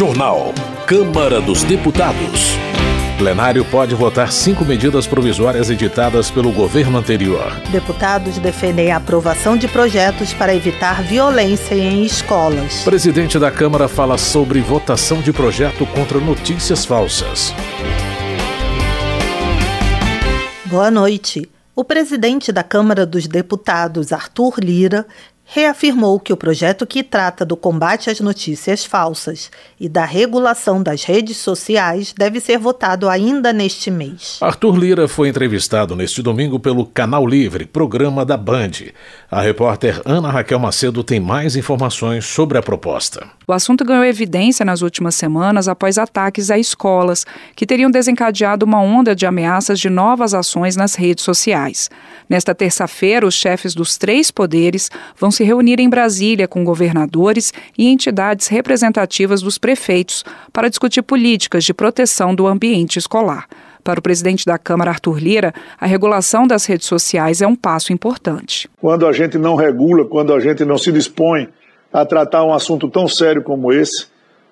Jornal. Câmara dos Deputados. Plenário pode votar cinco medidas provisórias editadas pelo governo anterior. Deputados defendem a aprovação de projetos para evitar violência em escolas. Presidente da Câmara fala sobre votação de projeto contra notícias falsas. Boa noite. O presidente da Câmara dos Deputados, Arthur Lira, reafirmou que o projeto que trata do combate às notícias falsas e da regulação das redes sociais deve ser votado ainda neste mês. Arthur Lira foi entrevistado neste domingo pelo Canal Livre, programa da Band. A repórter Ana Raquel Macedo tem mais informações sobre a proposta. O assunto ganhou evidência nas últimas semanas após ataques a escolas, que teriam desencadeado uma onda de ameaças de novas ações nas redes sociais. Nesta terça-feira, os chefes dos três poderes vão se reunir em Brasília com governadores e entidades representativas dos prefeitos para discutir políticas de proteção do ambiente escolar. Para o presidente da Câmara, Arthur Lira, a regulação das redes sociais é um passo importante. Quando a gente não regula, quando a gente não se dispõe a tratar um assunto tão sério como esse,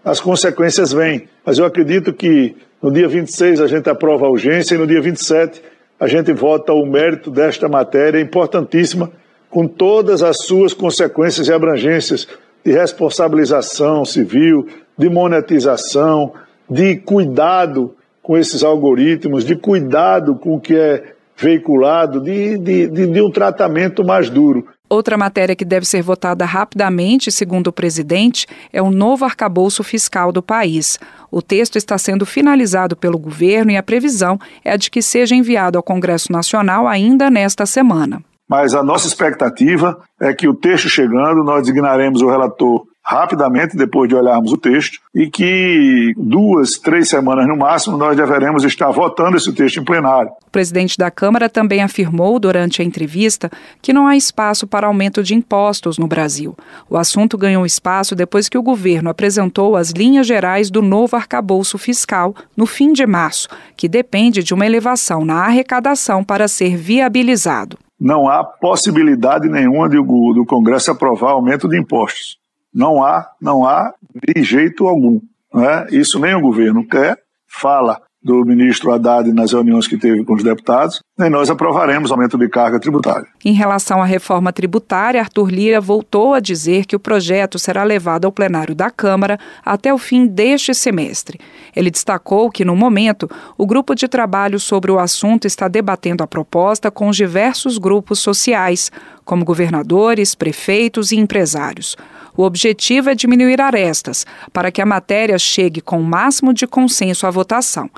as consequências vêm. Mas eu acredito que no dia 26 a gente aprova a urgência e no dia 27 a gente vota o mérito desta matéria importantíssima com todas as suas consequências e abrangências de responsabilização civil, de monetização, de cuidado com esses algoritmos, de cuidado com o que é veiculado, de, de, de, de um tratamento mais duro. Outra matéria que deve ser votada rapidamente, segundo o presidente, é o novo arcabouço fiscal do país. O texto está sendo finalizado pelo governo e a previsão é de que seja enviado ao Congresso Nacional ainda nesta semana mas a nossa expectativa é que o texto chegando, nós designaremos o relator rapidamente, depois de olharmos o texto, e que duas, três semanas no máximo, nós deveremos estar votando esse texto em plenário. O presidente da Câmara também afirmou durante a entrevista que não há espaço para aumento de impostos no Brasil. O assunto ganhou espaço depois que o governo apresentou as linhas gerais do novo arcabouço fiscal no fim de março, que depende de uma elevação na arrecadação para ser viabilizado não há possibilidade nenhuma de, do Congresso aprovar aumento de impostos. Não há, não há de jeito algum. Né? Isso nem o governo quer, fala do ministro Haddad nas reuniões que teve com os deputados, e nós aprovaremos aumento de carga tributária. Em relação à reforma tributária, Arthur Lira voltou a dizer que o projeto será levado ao plenário da Câmara até o fim deste semestre. Ele destacou que, no momento, o grupo de trabalho sobre o assunto está debatendo a proposta com os diversos grupos sociais, como governadores, prefeitos e empresários. O objetivo é diminuir arestas, para que a matéria chegue com o máximo de consenso à votação.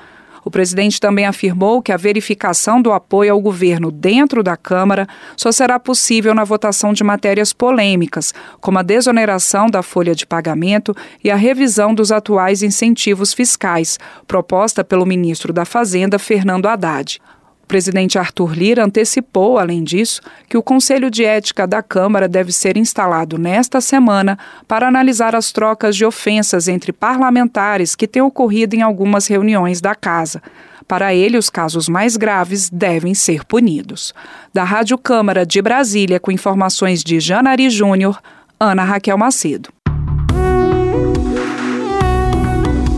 O presidente também afirmou que a verificação do apoio ao governo dentro da Câmara só será possível na votação de matérias polêmicas, como a desoneração da folha de pagamento e a revisão dos atuais incentivos fiscais, proposta pelo ministro da Fazenda, Fernando Haddad presidente Arthur Lira antecipou, além disso, que o Conselho de Ética da Câmara deve ser instalado nesta semana para analisar as trocas de ofensas entre parlamentares que têm ocorrido em algumas reuniões da Casa. Para ele, os casos mais graves devem ser punidos. Da Rádio Câmara de Brasília, com informações de Janari Júnior, Ana Raquel Macedo.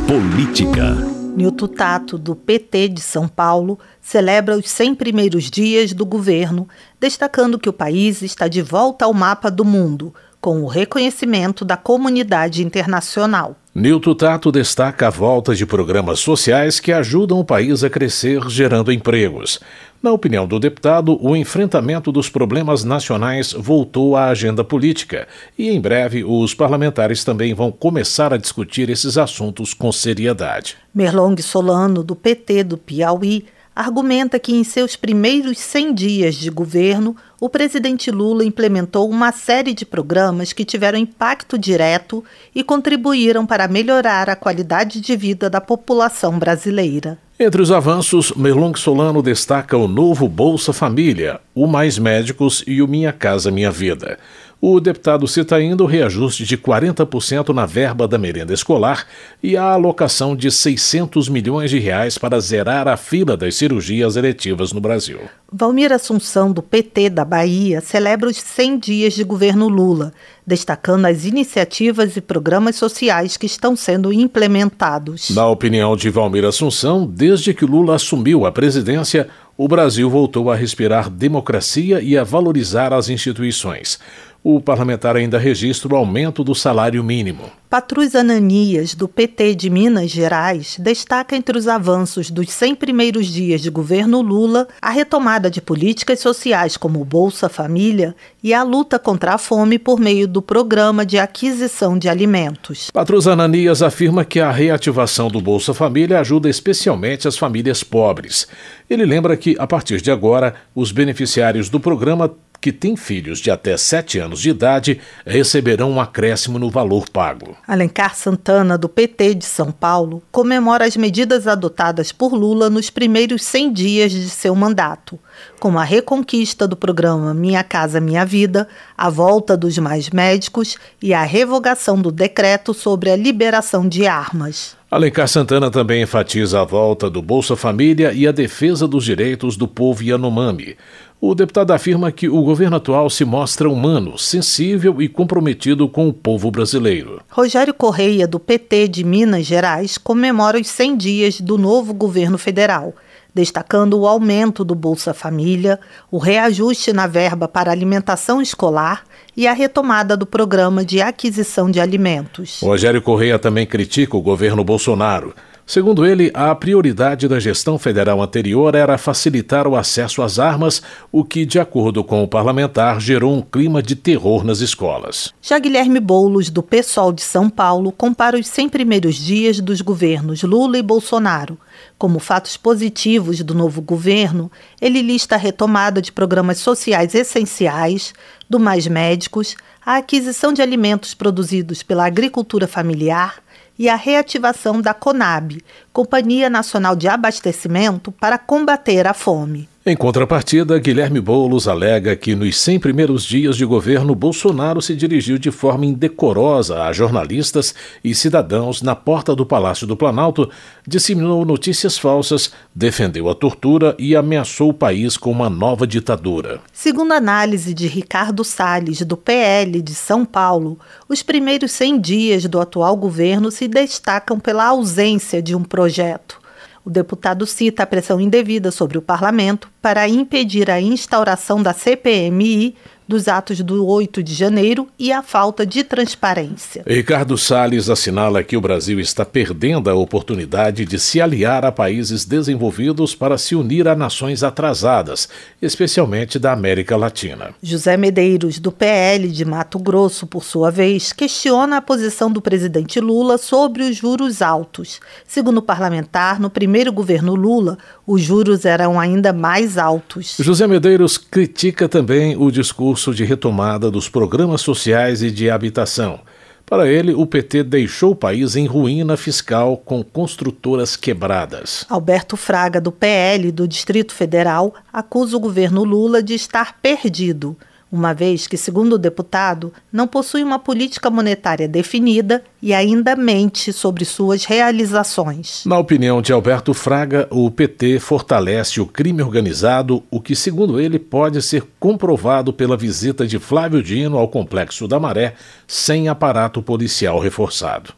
Política. Nilton Tato, do PT de São Paulo, celebra os 100 primeiros dias do governo, destacando que o país está de volta ao mapa do mundo, com o reconhecimento da comunidade internacional. Nilton Tato destaca a volta de programas sociais que ajudam o país a crescer, gerando empregos. Na opinião do deputado, o enfrentamento dos problemas nacionais voltou à agenda política e, em breve, os parlamentares também vão começar a discutir esses assuntos com seriedade. Merlong Solano, do PT do Piauí, argumenta que em seus primeiros 100 dias de governo, o presidente Lula implementou uma série de programas que tiveram impacto direto e contribuíram para melhorar a qualidade de vida da população brasileira. Entre os avanços, Merlong Solano destaca o novo Bolsa Família, o Mais Médicos e o Minha Casa Minha Vida. O deputado cita ainda o reajuste de 40% na verba da merenda escolar e a alocação de 600 milhões de reais para zerar a fila das cirurgias eletivas no Brasil. Valmir Assunção, do PT da Bahia, celebra os 100 dias de governo Lula, destacando as iniciativas e programas sociais que estão sendo implementados. Na opinião de Valmir Assunção, desde que Lula assumiu a presidência, o Brasil voltou a respirar democracia e a valorizar as instituições o parlamentar ainda registra o aumento do salário mínimo. Patrus Ananias, do PT de Minas Gerais, destaca entre os avanços dos 100 primeiros dias de governo Lula a retomada de políticas sociais como o Bolsa Família e a luta contra a fome por meio do programa de aquisição de alimentos. Patrus Ananias afirma que a reativação do Bolsa Família ajuda especialmente as famílias pobres. Ele lembra que, a partir de agora, os beneficiários do programa que têm filhos de até 7 anos de idade receberão um acréscimo no valor pago. Alencar Santana, do PT de São Paulo, comemora as medidas adotadas por Lula nos primeiros 100 dias de seu mandato, como a reconquista do programa Minha Casa Minha Vida, a volta dos mais médicos e a revogação do decreto sobre a liberação de armas. Alencar Santana também enfatiza a volta do Bolsa Família e a defesa dos direitos do povo Yanomami. O deputado afirma que o governo atual se mostra humano, sensível e comprometido com o povo brasileiro. Rogério Correia, do PT de Minas Gerais, comemora os 100 dias do novo governo federal, destacando o aumento do Bolsa Família, o reajuste na verba para alimentação escolar e a retomada do programa de aquisição de alimentos. Rogério Correia também critica o governo Bolsonaro Segundo ele, a prioridade da gestão federal anterior era facilitar o acesso às armas, o que, de acordo com o parlamentar, gerou um clima de terror nas escolas. Já Guilherme Boulos, do PSOL de São Paulo, compara os 100 primeiros dias dos governos Lula e Bolsonaro. Como fatos positivos do novo governo, ele lista a retomada de programas sociais essenciais, do Mais Médicos, a aquisição de alimentos produzidos pela agricultura familiar, e a reativação da CONAB, Companhia Nacional de Abastecimento, para combater a fome. Em contrapartida, Guilherme Boulos alega que nos 100 primeiros dias de governo, Bolsonaro se dirigiu de forma indecorosa a jornalistas e cidadãos na porta do Palácio do Planalto, disseminou notícias falsas, defendeu a tortura e ameaçou o país com uma nova ditadura. Segundo a análise de Ricardo Salles, do PL de São Paulo, os primeiros 100 dias do atual governo se destacam pela ausência de um projeto. O deputado cita a pressão indevida sobre o parlamento para impedir a instauração da CPMI dos atos do 8 de janeiro e a falta de transparência. Ricardo Salles assinala que o Brasil está perdendo a oportunidade de se aliar a países desenvolvidos para se unir a nações atrasadas, especialmente da América Latina. José Medeiros, do PL de Mato Grosso, por sua vez, questiona a posição do presidente Lula sobre os juros altos. Segundo o parlamentar, no primeiro governo Lula, os juros eram ainda mais altos. José Medeiros critica também o discurso de retomada dos programas sociais e de habitação. Para ele, o PT deixou o país em ruína fiscal com construtoras quebradas. Alberto Fraga, do PL do Distrito Federal, acusa o governo Lula de estar perdido uma vez que, segundo o deputado, não possui uma política monetária definida e ainda mente sobre suas realizações. Na opinião de Alberto Fraga, o PT fortalece o crime organizado, o que, segundo ele, pode ser comprovado pela visita de Flávio Dino ao Complexo da Maré sem aparato policial reforçado.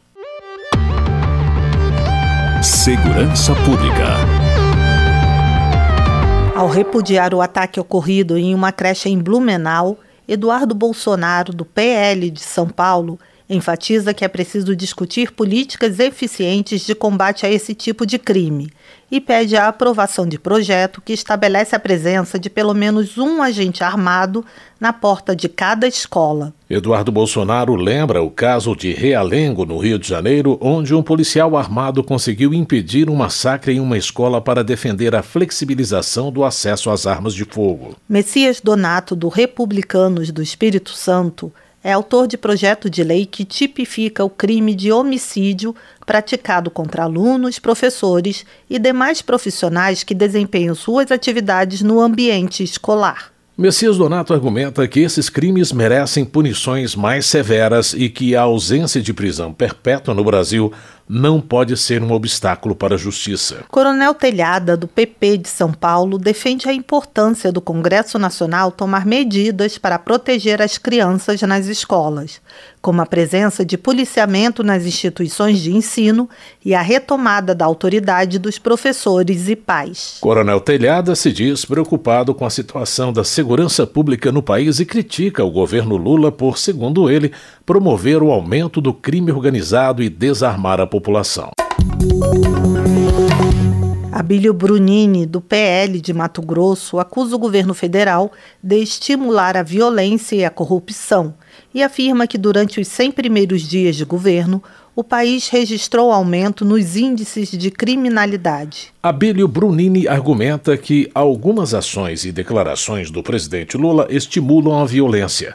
Segurança Pública. Ao repudiar o ataque ocorrido em uma creche em Blumenau, Eduardo Bolsonaro, do PL de São Paulo, enfatiza que é preciso discutir políticas eficientes de combate a esse tipo de crime e pede a aprovação de projeto que estabelece a presença de pelo menos um agente armado na porta de cada escola. Eduardo Bolsonaro lembra o caso de Realengo, no Rio de Janeiro, onde um policial armado conseguiu impedir um massacre em uma escola para defender a flexibilização do acesso às armas de fogo. Messias Donato, do Republicanos do Espírito Santo, é autor de projeto de lei que tipifica o crime de homicídio praticado contra alunos, professores e demais profissionais que desempenham suas atividades no ambiente escolar. Messias Donato argumenta que esses crimes merecem punições mais severas e que a ausência de prisão perpétua no Brasil não pode ser um obstáculo para a justiça. Coronel Telhada, do PP de São Paulo, defende a importância do Congresso Nacional tomar medidas para proteger as crianças nas escolas, como a presença de policiamento nas instituições de ensino e a retomada da autoridade dos professores e pais. Coronel Telhada se diz preocupado com a situação da segurança pública no país e critica o governo Lula por, segundo ele, promover o aumento do crime organizado e desarmar a população. Abílio Brunini, do PL de Mato Grosso, acusa o governo federal de estimular a violência e a corrupção e afirma que durante os 100 primeiros dias de governo, o país registrou aumento nos índices de criminalidade. Abílio Brunini argumenta que algumas ações e declarações do presidente Lula estimulam a violência.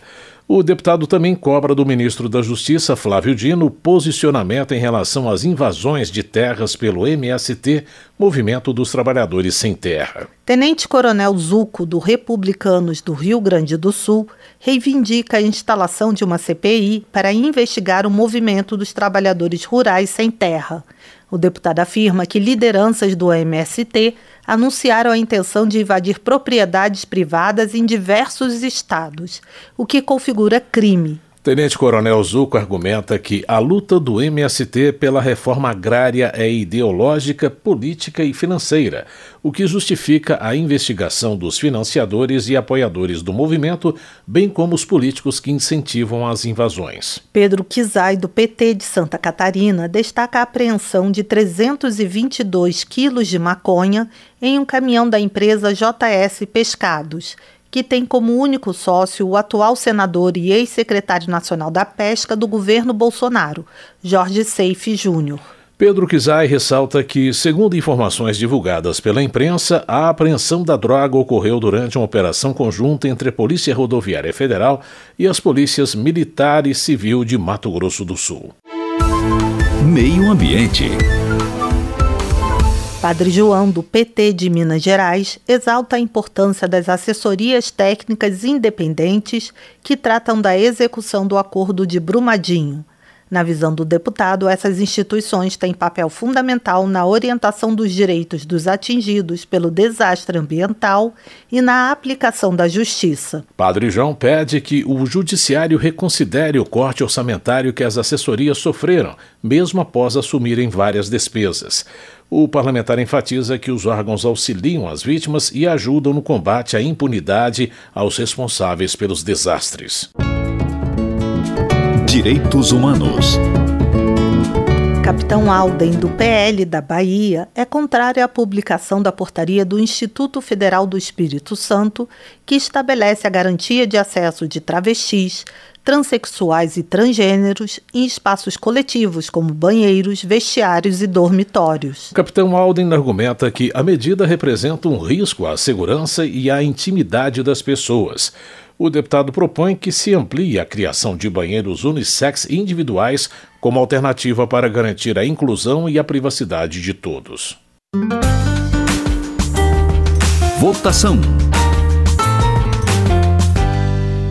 O deputado também cobra do ministro da Justiça, Flávio Dino, posicionamento em relação às invasões de terras pelo MST, Movimento dos Trabalhadores Sem Terra. Tenente Coronel Zuco, do Republicanos do Rio Grande do Sul, reivindica a instalação de uma CPI para investigar o movimento dos trabalhadores rurais sem terra. O deputado afirma que lideranças do MST anunciaram a intenção de invadir propriedades privadas em diversos estados, o que configura crime. Tenente Coronel Zuco argumenta que a luta do MST pela reforma agrária é ideológica, política e financeira, o que justifica a investigação dos financiadores e apoiadores do movimento, bem como os políticos que incentivam as invasões. Pedro Kizai, do PT de Santa Catarina, destaca a apreensão de 322 quilos de maconha em um caminhão da empresa JS Pescados que tem como único sócio o atual senador e ex-secretário nacional da Pesca do governo Bolsonaro, Jorge Seife Júnior. Pedro Kizai ressalta que, segundo informações divulgadas pela imprensa, a apreensão da droga ocorreu durante uma operação conjunta entre a Polícia Rodoviária Federal e as polícias militar e civil de Mato Grosso do Sul. Meio Ambiente. Padre João, do PT de Minas Gerais, exalta a importância das assessorias técnicas independentes que tratam da execução do Acordo de Brumadinho. Na visão do deputado, essas instituições têm papel fundamental na orientação dos direitos dos atingidos pelo desastre ambiental e na aplicação da justiça. Padre João pede que o Judiciário reconsidere o corte orçamentário que as assessorias sofreram, mesmo após assumirem várias despesas. O parlamentar enfatiza que os órgãos auxiliam as vítimas e ajudam no combate à impunidade aos responsáveis pelos desastres. Direitos Humanos. Capitão Alden, do PL da Bahia, é contrário à publicação da portaria do Instituto Federal do Espírito Santo, que estabelece a garantia de acesso de travestis, transexuais e transgêneros em espaços coletivos como banheiros, vestiários e dormitórios. O capitão Alden argumenta que a medida representa um risco à segurança e à intimidade das pessoas. O deputado propõe que se amplie a criação de banheiros unissex individuais como alternativa para garantir a inclusão e a privacidade de todos. Votação.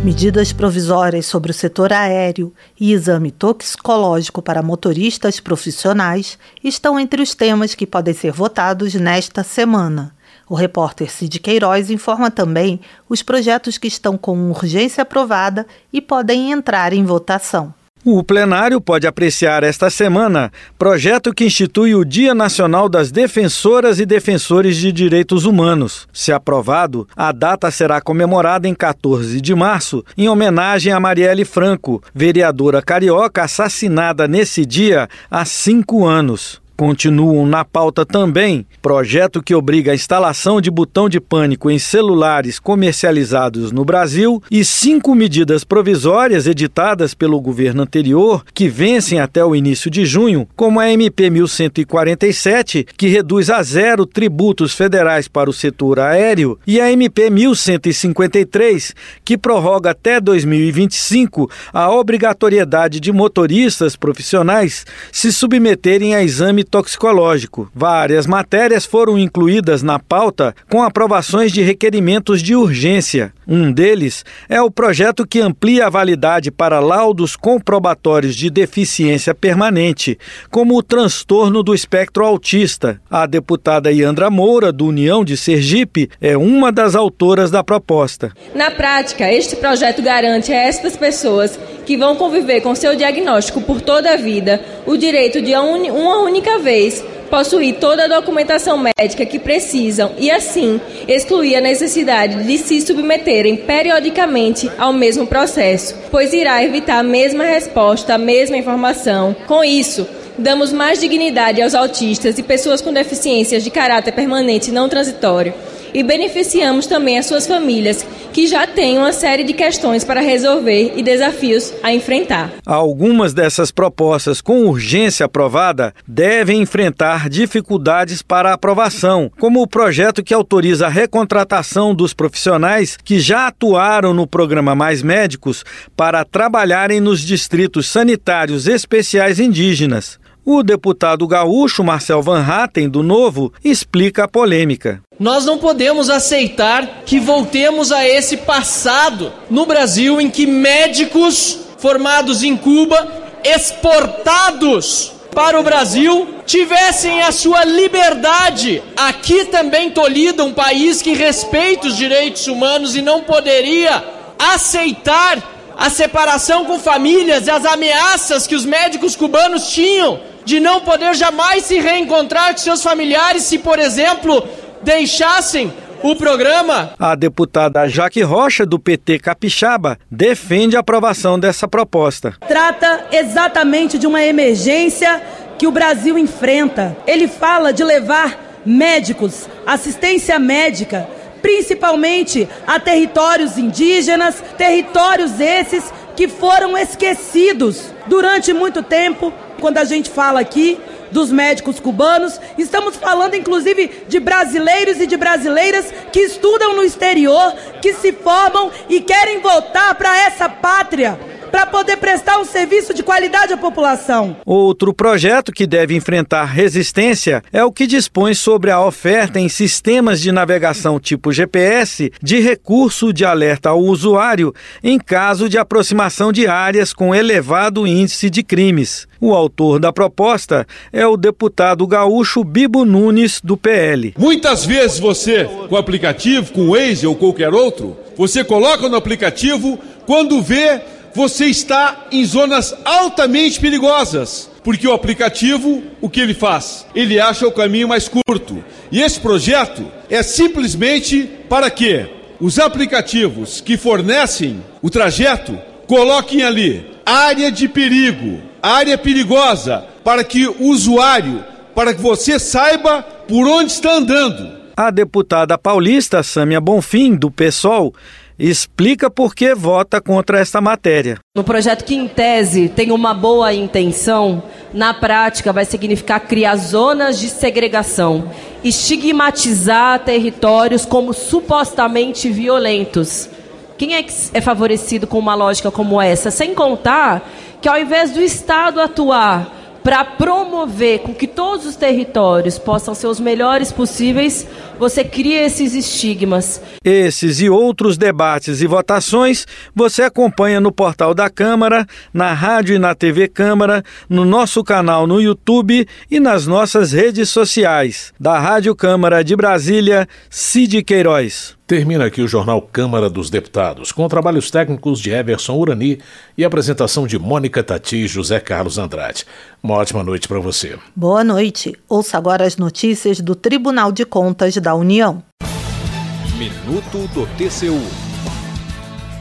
Medidas provisórias sobre o setor aéreo e exame toxicológico para motoristas profissionais estão entre os temas que podem ser votados nesta semana. O repórter Cid Queiroz informa também os projetos que estão com urgência aprovada e podem entrar em votação. O plenário pode apreciar esta semana projeto que institui o Dia Nacional das Defensoras e Defensores de Direitos Humanos. Se aprovado, a data será comemorada em 14 de março, em homenagem a Marielle Franco, vereadora carioca assassinada nesse dia há cinco anos. Continuam na pauta também. Projeto que obriga a instalação de botão de pânico em celulares comercializados no Brasil e cinco medidas provisórias editadas pelo governo anterior que vencem até o início de junho, como a MP 1147, que reduz a zero tributos federais para o setor aéreo, e a MP 1153, que prorroga até 2025 a obrigatoriedade de motoristas profissionais se submeterem a exame toxicológico. Várias matérias foram incluídas na pauta com aprovações de requerimentos de urgência. Um deles é o projeto que amplia a validade para laudos comprobatórios de deficiência permanente, como o transtorno do espectro autista. A deputada Iandra Moura, do União de Sergipe, é uma das autoras da proposta. Na prática, este projeto garante a estas pessoas que vão conviver com seu diagnóstico por toda a vida o direito de uma única vez possuir toda a documentação médica que precisam e, assim, excluir a necessidade de se submeterem periodicamente ao mesmo processo, pois irá evitar a mesma resposta, a mesma informação. Com isso, damos mais dignidade aos autistas e pessoas com deficiências de caráter permanente não transitório e beneficiamos também as suas famílias, que já têm uma série de questões para resolver e desafios a enfrentar. Algumas dessas propostas com urgência aprovada devem enfrentar dificuldades para aprovação, como o projeto que autoriza a recontratação dos profissionais que já atuaram no programa Mais Médicos para trabalharem nos distritos sanitários especiais indígenas. O deputado gaúcho Marcel Van Hatten, do Novo, explica a polêmica. Nós não podemos aceitar que voltemos a esse passado no Brasil em que médicos formados em Cuba, exportados para o Brasil, tivessem a sua liberdade aqui também tolhida, um país que respeita os direitos humanos e não poderia aceitar a separação com famílias e as ameaças que os médicos cubanos tinham de não poder jamais se reencontrar com seus familiares se, por exemplo, deixassem o programa. A deputada Jaque Rocha, do PT Capixaba, defende a aprovação dessa proposta. Trata exatamente de uma emergência que o Brasil enfrenta. Ele fala de levar médicos, assistência médica, principalmente a territórios indígenas, territórios esses que foram esquecidos durante muito tempo. Quando a gente fala aqui dos médicos cubanos, estamos falando inclusive de brasileiros e de brasileiras que estudam no exterior, que se formam e querem voltar para essa pátria para poder prestar um serviço de qualidade à população. Outro projeto que deve enfrentar resistência é o que dispõe sobre a oferta em sistemas de navegação tipo GPS de recurso de alerta ao usuário em caso de aproximação de áreas com elevado índice de crimes. O autor da proposta é o deputado gaúcho Bibo Nunes, do PL. Muitas vezes você, com o aplicativo, com o Waze ou qualquer outro, você coloca no aplicativo, quando vê você está em zonas altamente perigosas, porque o aplicativo, o que ele faz? Ele acha o caminho mais curto. E esse projeto é simplesmente para que os aplicativos que fornecem o trajeto coloquem ali área de perigo, área perigosa, para que o usuário, para que você saiba por onde está andando. A deputada paulista Sâmia Bonfim, do PSOL, explica por que vota contra esta matéria. No projeto que, em tese, tem uma boa intenção, na prática vai significar criar zonas de segregação, estigmatizar territórios como supostamente violentos. Quem é que é favorecido com uma lógica como essa? Sem contar que, ao invés do Estado atuar para promover com que todos os territórios possam ser os melhores possíveis, você cria esses estigmas. Esses e outros debates e votações você acompanha no portal da Câmara, na rádio e na TV Câmara, no nosso canal no YouTube e nas nossas redes sociais. Da Rádio Câmara de Brasília, Cid Queiroz. Termina aqui o jornal Câmara dos Deputados, com trabalhos técnicos de Everson Urani e apresentação de Mônica Tati e José Carlos Andrade. Uma ótima noite para você. Boa noite. Ouça agora as notícias do Tribunal de Contas da União. Minuto do TCU.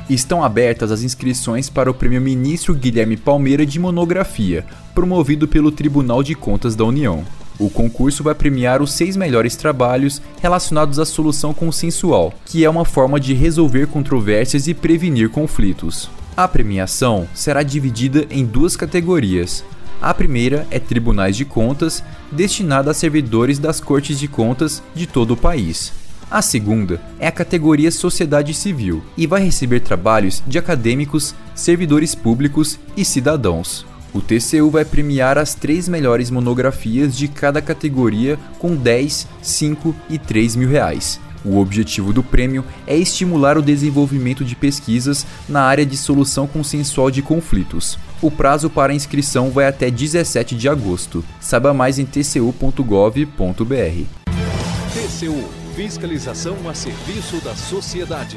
Estão abertas as inscrições para o Prêmio Ministro Guilherme Palmeira de Monografia, promovido pelo Tribunal de Contas da União. O concurso vai premiar os seis melhores trabalhos relacionados à solução consensual, que é uma forma de resolver controvérsias e prevenir conflitos. A premiação será dividida em duas categorias. A primeira é Tribunais de Contas, destinada a servidores das Cortes de Contas de todo o país. A segunda é a categoria Sociedade Civil e vai receber trabalhos de acadêmicos, servidores públicos e cidadãos. O TCU vai premiar as três melhores monografias de cada categoria com 10, 5 e 3 mil reais. O objetivo do prêmio é estimular o desenvolvimento de pesquisas na área de solução consensual de conflitos. O prazo para inscrição vai até 17 de agosto. Saiba mais em tcu.gov.br. TCU Fiscalização a serviço da sociedade.